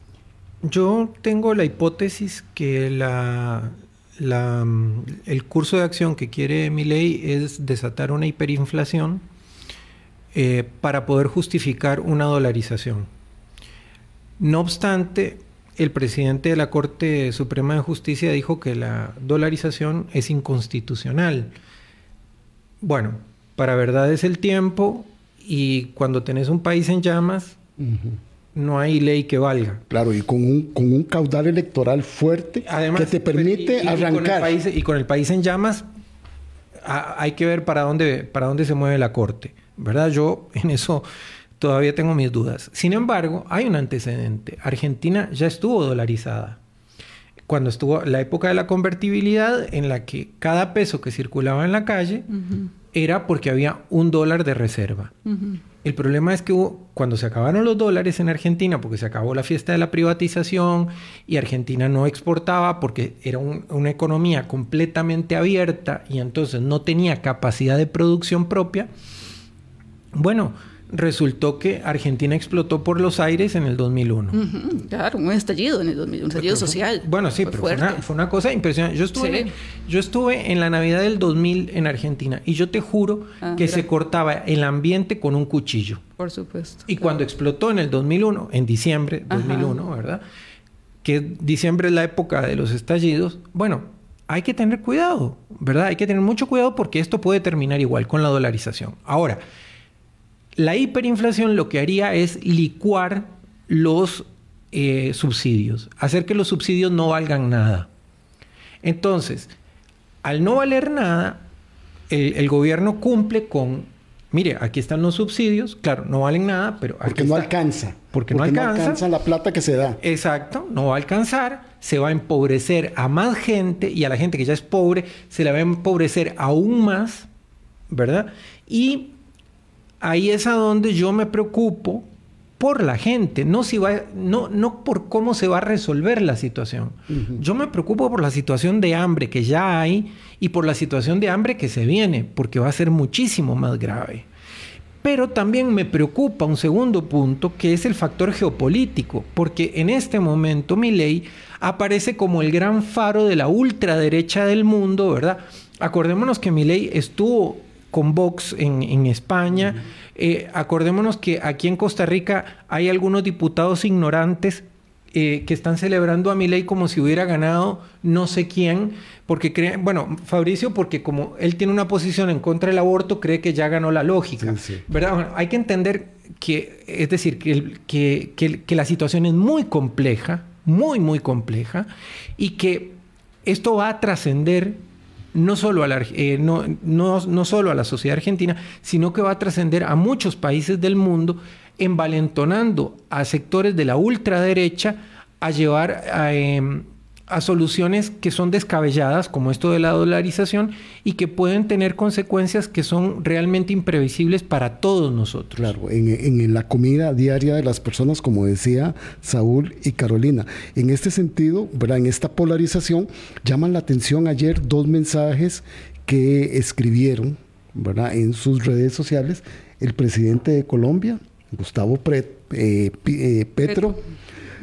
Yo tengo la hipótesis que la, el curso de acción que quiere mi ley es desatar una hiperinflación eh, para poder justificar una dolarización. No obstante, el presidente de la Corte Suprema de Justicia dijo que la dolarización es inconstitucional. Bueno, para verdad es el tiempo y cuando tenés un país en llamas, no hay ley que valga. Claro, y con un, con un caudal electoral fuerte que te permite arrancar. Y con, el país, en llamas, hay que ver para dónde, para dónde se mueve la Corte. ¿Verdad? Yo en eso todavía tengo mis dudas. Sin embargo, hay un antecedente. Argentina ya estuvo dolarizada. Cuando estuvo la época de la convertibilidad, en la que cada peso que circulaba en la calle era porque había un dólar de reserva. El problema es que cuando se acabaron los dólares en Argentina, porque se acabó la fiesta de la privatización y Argentina no exportaba porque era una economía completamente abierta y entonces no tenía capacidad de producción propia, bueno, resultó que Argentina explotó por los aires en el 2001. Claro, un estallido en el 2001, un estallido social. Bueno, sí, pero fue una, cosa impresionante. Yo estuve, yo estuve en la Navidad del 2000 en Argentina y yo te juro ah, que se cortaba el ambiente con un cuchillo. Por supuesto. Y cuando explotó en el 2001, en diciembre 2001, ¿verdad? que diciembre es la época de los estallidos, bueno, hay que tener cuidado, ¿verdad? Hay que tener mucho cuidado porque esto puede terminar igual con la dolarización. Ahora, la hiperinflación lo que haría es licuar los eh, subsidios, hacer que los subsidios no valgan nada. Entonces, al no valer nada, el, gobierno cumple con, mire, aquí están los subsidios, claro, no valen nada, pero... Porque no alcanza. Porque, no alcanza. No alcanza la plata que se da. Exacto, no va a alcanzar, se va a empobrecer a más gente y a la gente que ya es pobre se la va a empobrecer aún más, ¿verdad? Y ahí es a donde yo me preocupo por la gente, no, si va, no, no por cómo se va a resolver la situación. Yo me preocupo por la situación de hambre que ya hay y por la situación de hambre que se viene, porque va a ser muchísimo más grave. Pero también me preocupa un segundo punto, que es el factor geopolítico, porque en este momento mi ley aparece como el gran faro de la ultraderecha del mundo, ¿verdad? Acordémonos que mi ley estuvo con Vox en, España. Eh, acordémonos que aquí en Costa Rica hay algunos diputados ignorantes eh, que están celebrando a ley como si hubiera ganado no sé quién, porque creen, bueno, Fabricio, porque como él tiene una posición en contra del aborto, cree que ya ganó la lógica, ¿verdad? hay que entender que, es decir, que, que, que la situación es muy compleja, muy, muy compleja, y que esto va a trascender no solo, a la, eh, no, no, solo a la sociedad argentina, sino que va a trascender a muchos países del mundo, envalentonando a sectores de la ultraderecha a llevar a, em, a soluciones que son descabelladas, como esto de la dolarización, y que pueden tener consecuencias que son realmente imprevisibles para todos nosotros. Claro, en, la comida diaria de las personas, como decía Saúl y Carolina. En este sentido, ¿verdad? en esta polarización, llaman la atención ayer dos mensajes que escribieron ¿verdad? en sus redes sociales el presidente de Colombia, Gustavo eh, eh, Petro,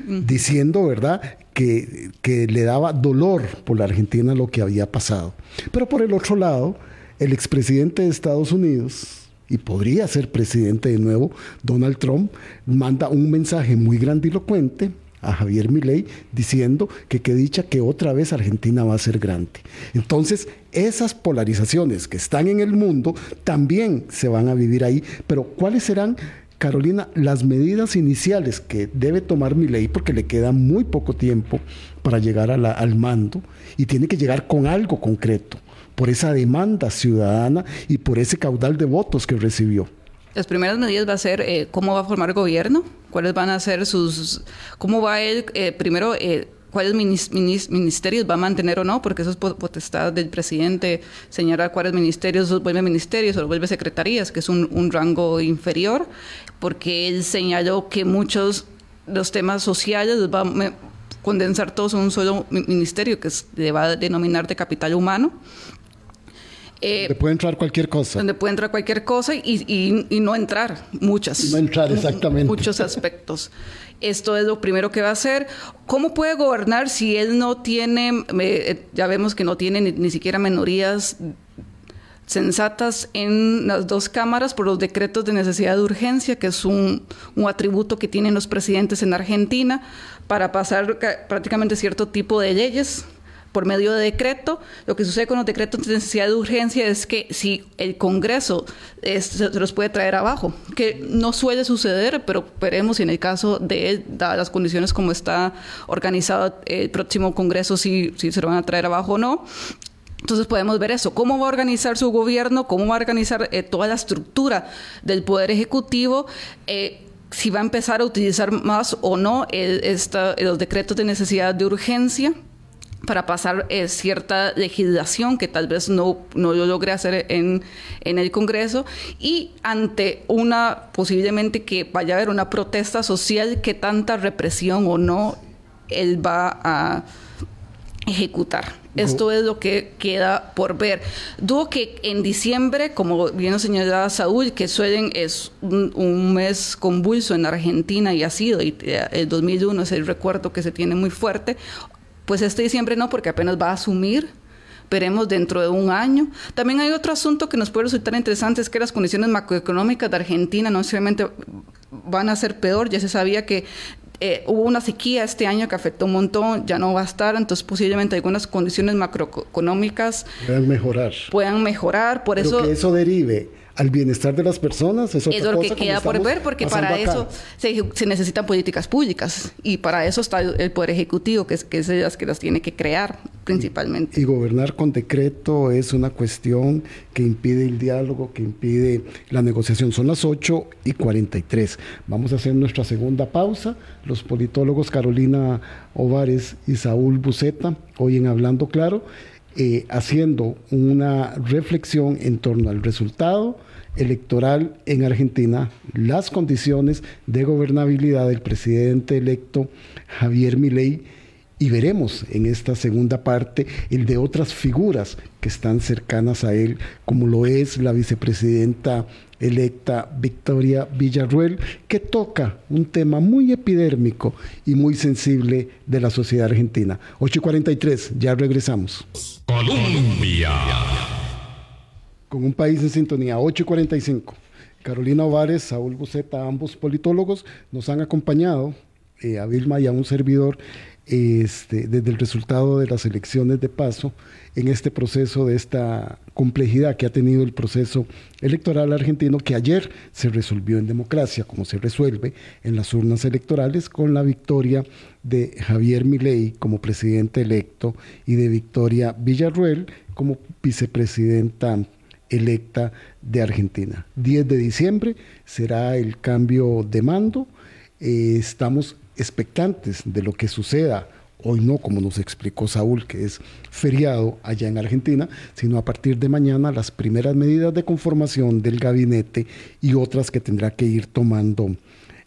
diciendo, ¿verdad?, que, le daba dolor por la Argentina lo que había pasado. Pero por el otro lado, el expresidente de Estados Unidos, y podría ser presidente de nuevo, Donald Trump, manda un mensaje muy grandilocuente a Javier Milei diciendo que qué dicha que otra vez Argentina va a ser grande. Entonces, esas polarizaciones que están en el mundo también se van a vivir ahí, pero ¿cuáles serán Carolina, las medidas iniciales que debe tomar mi ley, porque le queda muy poco tiempo para llegar al mando y tiene que llegar con algo concreto, por esa demanda ciudadana y por ese caudal de votos que recibió. Las primeras medidas va a ser eh, cómo va a formar gobierno, cuáles van a ser sus, cómo va él, eh, primero, eh, cuáles ministerios va a mantener o no, porque eso es potestad del presidente señalar cuáles ministerios vuelve ministerios o vuelve secretarías, que es un, rango inferior, porque él señaló que muchos los temas sociales los va a condensar todos en un solo ministerio, que se va a denominar de capital humano. Eh, donde puede entrar cualquier cosa. Donde puede entrar cualquier cosa y, y no entrar muchas. no entrar, exactamente. Muchos aspectos. Esto es lo primero que va a hacer. ¿Cómo puede gobernar si él no tiene, eh, ya vemos que no tiene ni, siquiera minorías sensatas en las dos cámaras por los decretos de necesidad de urgencia, que es un, un, atributo que tienen los presidentes en Argentina para pasar prácticamente cierto tipo de leyes por medio de decreto. Lo que sucede con los decretos de necesidad de urgencia es que si el Congreso se, los puede traer abajo, que no suele suceder, pero veremos si en el caso de él, dadas las condiciones como está organizado el próximo Congreso, si, si se lo van a traer abajo o no. Entonces podemos ver eso, cómo va a organizar su gobierno, cómo va a organizar eh, toda la estructura del Poder Ejecutivo. Eh, si va a empezar a utilizar más o no los decretos de necesidad de urgencia para pasar eh, cierta legislación que tal vez no, no lo logre hacer en, en, el Congreso y ante una posiblemente que vaya a haber una protesta social que tanta represión o no él va a ejecutar. Esto es lo que queda por ver. Dudo que en diciembre, como bien lo señalaba Saúl, que suelen es un, un, mes convulso en Argentina y ha sido, y eh, el 2001 es el recuerdo que se tiene muy fuerte, pues este diciembre no, porque apenas va a asumir. Veremos dentro de un año. También hay otro asunto que nos puede resultar interesante, es que las condiciones macroeconómicas de Argentina no necesariamente van a ser peor. Ya se sabía que eh, hubo una sequía este año que afectó un montón, ya no va a estar, entonces posiblemente algunas condiciones macroeconómicas puedan mejorar. Puedan mejorar, por eso... Que eso derive al bienestar de las personas es es lo que queda por ver porque para eso se, necesitan políticas públicas y para eso está el poder ejecutivo que es que es ellas que las tiene que crear principalmente. Y, gobernar con decreto es una cuestión que impide el diálogo que impide la negociación. Son las 8 y 43 vamos a hacer nuestra segunda pausa. Los politólogos Carolina Ovares y Saúl Buceta hoy en Hablando Claro eh, haciendo una reflexión en torno al resultado electoral en Argentina, las condiciones de gobernabilidad del presidente electo Javier Milei y veremos en esta segunda parte el de otras figuras que están cercanas a él, como lo es la vicepresidenta electa Victoria Villarruel, que toca un tema muy epidérmico y muy sensible de la sociedad argentina. 8.43, ya regresamos. Colombia. Con un país en sintonía, 8.45. Carolina Ovares, Saúl Buceta, ambos politólogos, nos han acompañado, eh, a Vilma y a un servidor, este, desde el resultado de las elecciones de paso en este proceso de esta complejidad que ha tenido el proceso electoral argentino que ayer se resolvió en democracia, como se resuelve en las urnas electorales con la victoria de Javier Milei como presidente electo y de Victoria Villarruel como vicepresidenta electa de Argentina. 10 de diciembre será el cambio de mando. Eh, estamos expectantes de lo que suceda. Hoy no, como nos explicó Saúl, que es feriado allá en Argentina, sino a partir de mañana las primeras medidas de conformación del gabinete y otras que tendrá que ir tomando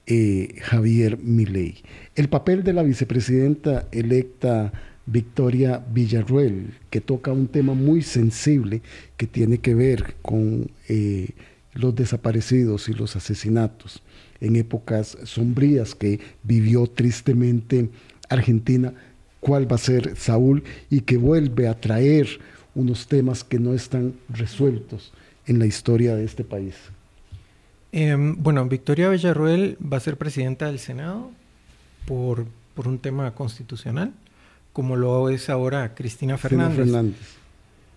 eh, Javier Milei. El papel de la vicepresidenta electa Victoria Villarruel, que toca un tema muy sensible que tiene que ver con eh, los desaparecidos y los asesinatos en épocas sombrías que vivió tristemente Argentina, cuál va a ser Saúl y que vuelve a traer unos temas que no están resueltos en la historia de este país. Em, bueno, Victoria Villarruel va a ser presidenta del Senado por, por un tema constitucional, como lo es ahora Cristina Fernández.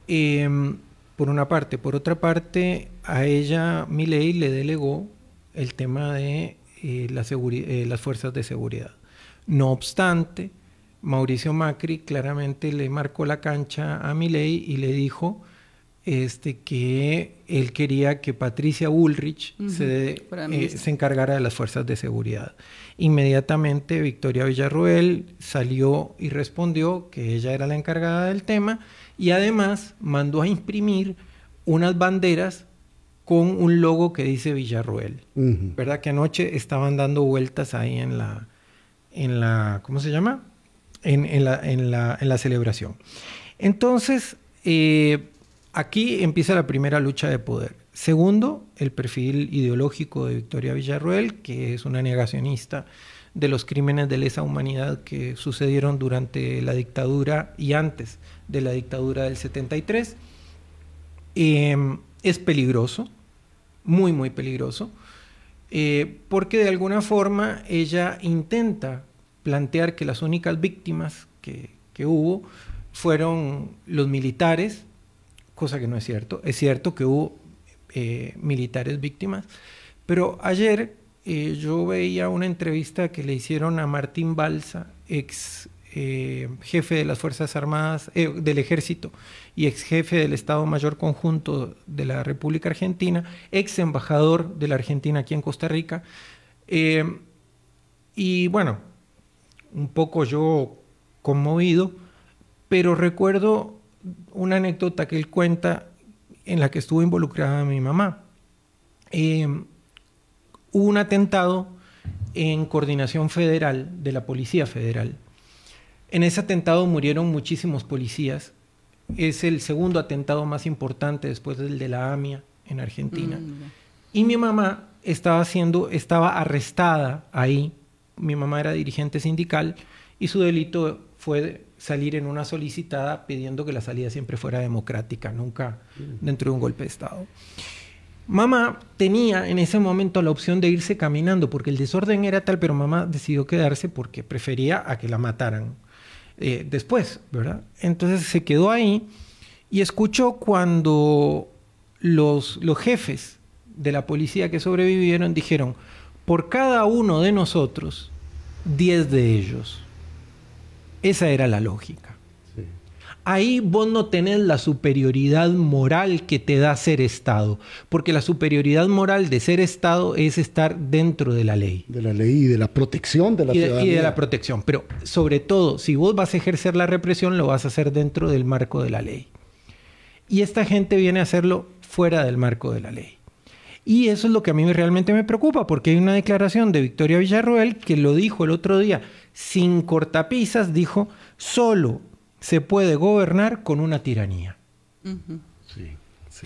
Em, por una parte. Por otra parte, a ella Milei le delegó el tema de eh, la eh, las fuerzas de seguridad. No obstante, Mauricio Macri claramente le marcó la cancha a Milei y le dijo este, que él quería que Patricia Bullrich se, eh, se, encargara de las fuerzas de seguridad. Inmediatamente Victoria Villarruel salió y respondió que ella era la encargada del tema y además mandó a imprimir unas banderas con un logo que dice Villarruel. ¿Verdad? Que anoche estaban dando vueltas ahí en la, en la ¿cómo se llama? En, la, en, la, en la, celebración. Entonces, eh, aquí empieza la primera lucha de poder. Segundo, el perfil ideológico de Victoria Villarruel, que es una negacionista de los crímenes de lesa humanidad que sucedieron durante la dictadura y antes de la dictadura del 73. Em, es peligroso, muy, muy peligroso, eh, porque de alguna forma ella intenta plantear que las únicas víctimas que, hubo fueron los militares, cosa que no es cierto. Es cierto que hubo eh, militares víctimas, pero ayer eh, yo veía una entrevista que le hicieron a Martín Balsa, ex jefe de las Fuerzas Armadas, del Ejército, y ex jefe del Estado Mayor Conjunto de la República Argentina, ex embajador de la Argentina aquí en Costa Rica. Eh, y bueno, un poco yo conmovido, pero recuerdo una anécdota que él cuenta en la que estuvo involucrada mi mamá. Eh, hubo un atentado en coordinación federal de la Policía Federal. En ese atentado murieron muchísimos policías es el segundo atentado más importante después del de la AMIA en Argentina. Mm, y mi mamá estaba siendo, estaba arrestada ahí. Mi mamá era dirigente sindical y su delito fue salir en una solicitada pidiendo que la salida siempre fuera democrática, nunca mm. dentro de un golpe de Estado. Mamá tenía en ese momento la opción de irse caminando porque el desorden era tal, pero mamá decidió quedarse porque prefería a que la mataran eh, después, ¿verdad? Entonces se quedó ahí y escuchó cuando los, los jefes de la policía que sobrevivieron dijeron, por cada uno de nosotros, 10 de ellos. Esa era la lógica. Ahí vos no tenés la superioridad moral que te da ser Estado, porque la superioridad moral de ser Estado es estar dentro de la ley. De la ley y de la protección de la y ciudadanía. Y de la protección, pero sobre todo, si vos vas a ejercer la represión, lo vas a hacer dentro del marco de la ley. Y esta gente viene a hacerlo fuera del marco de la ley. Y eso es lo que a mí realmente me preocupa, porque hay una declaración de Victoria Villarroel que lo dijo el otro día, sin cortapisas, dijo, solo se puede gobernar con una tiranía.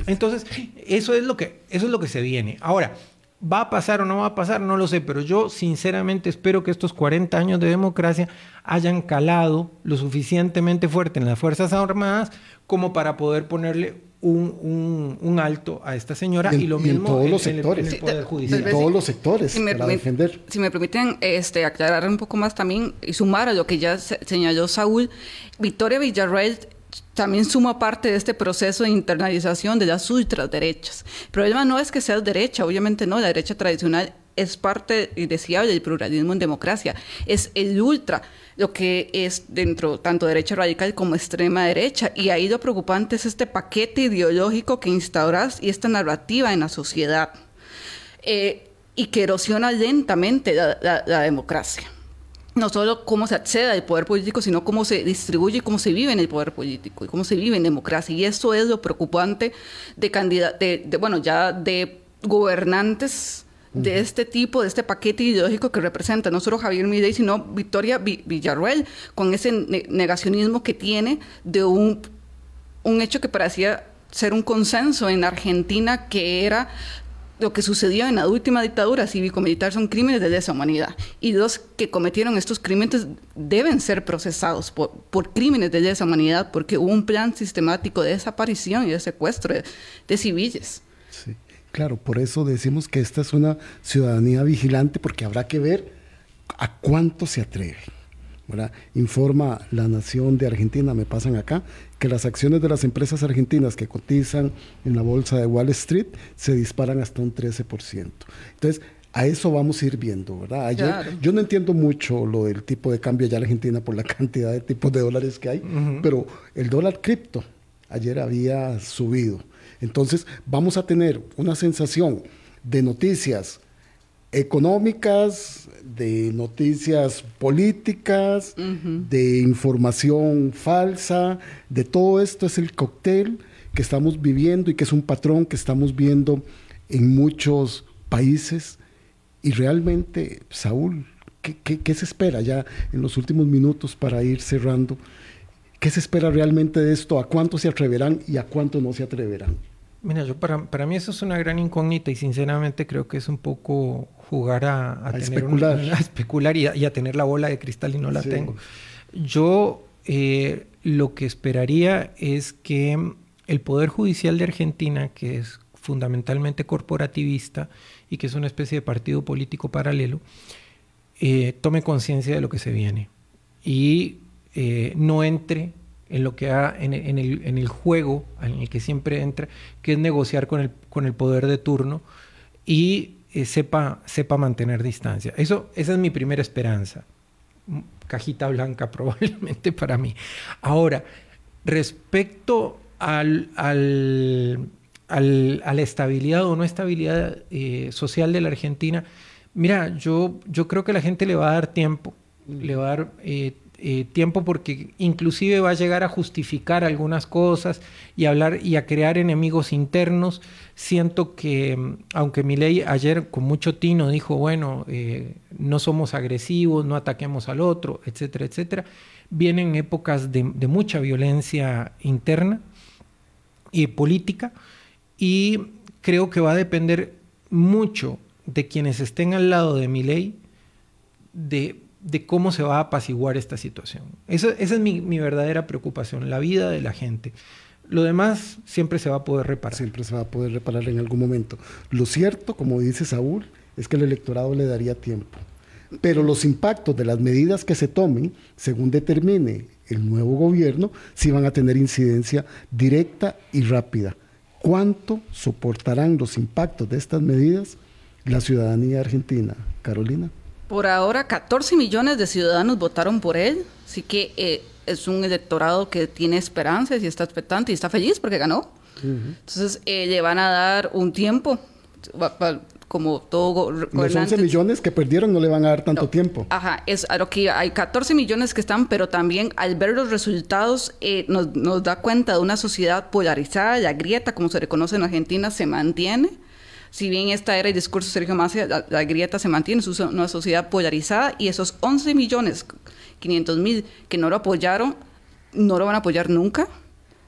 Entonces, eso es, lo que, eso es lo que se viene. Ahora, ¿va a pasar o no va a pasar? No lo sé, pero yo sinceramente espero que estos 40 años de democracia hayan calado lo suficientemente fuerte en las Fuerzas Armadas como para poder ponerle un, un, alto a esta señora y, lo mismo en todos los sectores. En, Poder Judicial. En todos los sectores si me, para defender. Si me permiten este, aclarar un poco más también y sumar a lo que ya señaló Saúl, Victoria Villarreal también suma parte de este proceso de internalización de las ultraderechas. El problema no es que seas derecha, obviamente no, la derecha tradicional es parte indeseable del pluralismo en democracia, es el ultra, lo que es dentro tanto derecha radical como extrema derecha. Y ahí lo preocupante es este paquete ideológico que instauras y esta narrativa en la sociedad eh, y que erosiona lentamente la democracia no solo cómo se accede al poder político, sino cómo se distribuye y cómo se vive en el poder político y cómo se vive en democracia. Y eso es lo preocupante de, de, bueno, ya de gobernantes de este tipo, de este paquete ideológico que representa no solo Javier Milei, sino Victoria Villarruel, con ese negacionismo que tiene de un, un hecho que parecía ser un consenso en Argentina, que era lo que sucedió en la última dictadura cívico-militar son crímenes de lesa humanidad. Y los que cometieron estos crímenes deben ser procesados por, por crímenes de lesa humanidad porque hubo un plan sistemático de desaparición y de secuestro de, civiles. Sí, claro, por eso decimos que esta es una ciudadanía vigilante porque habrá que ver a cuánto se atreve. Informa la Nación de Argentina, me pasan acá, que las acciones de las empresas argentinas que cotizan en la bolsa de Wall Street se disparan hasta un 13%. Entonces, a eso vamos a ir viendo, ¿verdad? Ayer, Yo no entiendo mucho lo del tipo de cambio allá en Argentina por la cantidad de tipos de dólares que hay, pero el dólar cripto ayer había subido. Entonces, vamos a tener una sensación de noticias económicas, de noticias políticas, de información falsa, de todo esto es el cóctel que estamos viviendo y que es un patrón que estamos viendo en muchos países. Y realmente, Saúl, ¿qué, qué se espera ya en los últimos minutos para ir cerrando? ¿Qué se espera realmente de esto? ¿A cuánto se atreverán y a cuánto no se atreverán? Mira, yo para, para mí eso es una gran incógnita y sinceramente creo que es un poco jugar a, especular, a especular y, a, tener la bola de cristal y no la tengo. Yo eh, lo que esperaría es que el Poder Judicial de Argentina, que es fundamentalmente corporativista y que es una especie de partido político paralelo, eh, tome conciencia de lo que se viene y eh, no entre en lo que ha, en, el, en, el, juego en el que siempre entra, que es negociar con el, con el poder de turno y eh, sepa, sepa mantener distancia. Eso, esa es mi primera esperanza. Cajita blanca probablemente para mí. Ahora, respecto al, al, al, a la estabilidad o no estabilidad eh, social de la Argentina, mira, yo, yo creo que la gente le va a dar tiempo, le va a dar eh, eh, tiempo porque inclusive va a llegar a justificar algunas cosas y hablar y a crear enemigos internos. Siento que, mm, aunque mi ley ayer con mucho tino dijo, bueno, eh, no somos agresivos, no ataquemos al otro, etcétera, etcétera, vienen épocas de, mucha violencia interna y política y creo que va a depender mucho de quienes estén al lado de mi ley, de de cómo se va a apaciguar esta situación. Esa, es mi, verdadera preocupación, la vida de la gente. Lo demás siempre se va a poder reparar. Siempre se va a poder reparar en algún momento. Lo cierto, como dice Saúl, es que el electorado le daría tiempo. Pero los impactos de las medidas que se tomen, según determine el nuevo gobierno, sí van a tener incidencia directa y rápida. ¿Cuánto soportarán los impactos de estas medidas la ciudadanía argentina? Carolina. Por ahora, 14 millones de ciudadanos votaron por él, así que eh, es un electorado que tiene esperanzas y está expectante y está feliz porque ganó. Entonces, eh, le van a dar un tiempo como todo Los 11 millones que perdieron no le van a dar tanto tiempo. Ajá, es a lo que hay 14 millones que están, pero también al ver los resultados eh, nos, nos, da cuenta de una sociedad polarizada, la grieta, como se reconoce en Argentina, se mantiene. Si bien esta era el discurso de Sergio Massa, la, grieta se mantiene, es una sociedad polarizada y esos 11 millones 500 mil que no lo apoyaron, no lo van a apoyar nunca.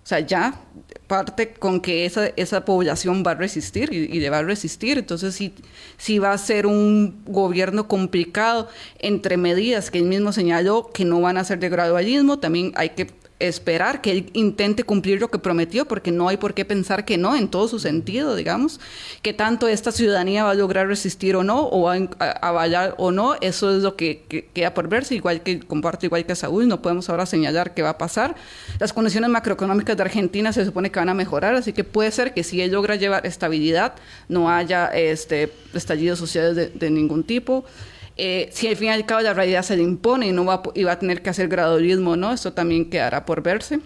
O sea, ya parte con que esa, esa población va a resistir y, le va a resistir. Entonces, sí, sí va a ser un gobierno complicado entre medidas que él mismo señaló que no van a ser de gradualismo. También hay que esperar que él intente cumplir lo que prometió, porque no hay por qué pensar que no, en todo su sentido, digamos, que tanto esta ciudadanía va a lograr resistir o no, o va a avalar o no, eso es lo que, queda por verse, igual que comparto igual que Saúl, no podemos ahora señalar qué va a pasar. Las condiciones macroeconómicas de Argentina se supone que van a mejorar, así que puede ser que si él logra llevar estabilidad, no haya este, estallidos sociales de, de ningún tipo. Eh, si al fin y al cabo la realidad se le impone y no va, y va a tener que hacer gradualismo, ¿no? Esto también quedará por verse.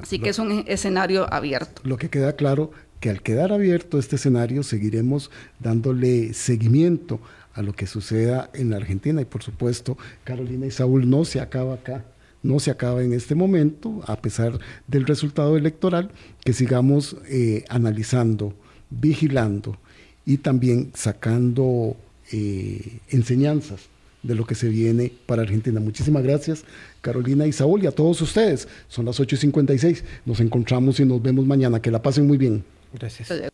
Así que es un escenario abierto. Lo que queda claro que al quedar abierto este escenario seguiremos dándole seguimiento a lo que suceda en la Argentina y por supuesto Carolina y Saúl no se acaba acá, no se acaba en este momento a pesar del resultado electoral que sigamos eh, analizando, vigilando y también sacando eh, enseñanzas de lo que se viene para Argentina. Muchísimas gracias, Carolina y Saúl, y a todos ustedes. Son las 8.56. Nos encontramos y nos vemos mañana. Que la pasen muy bien. Gracias.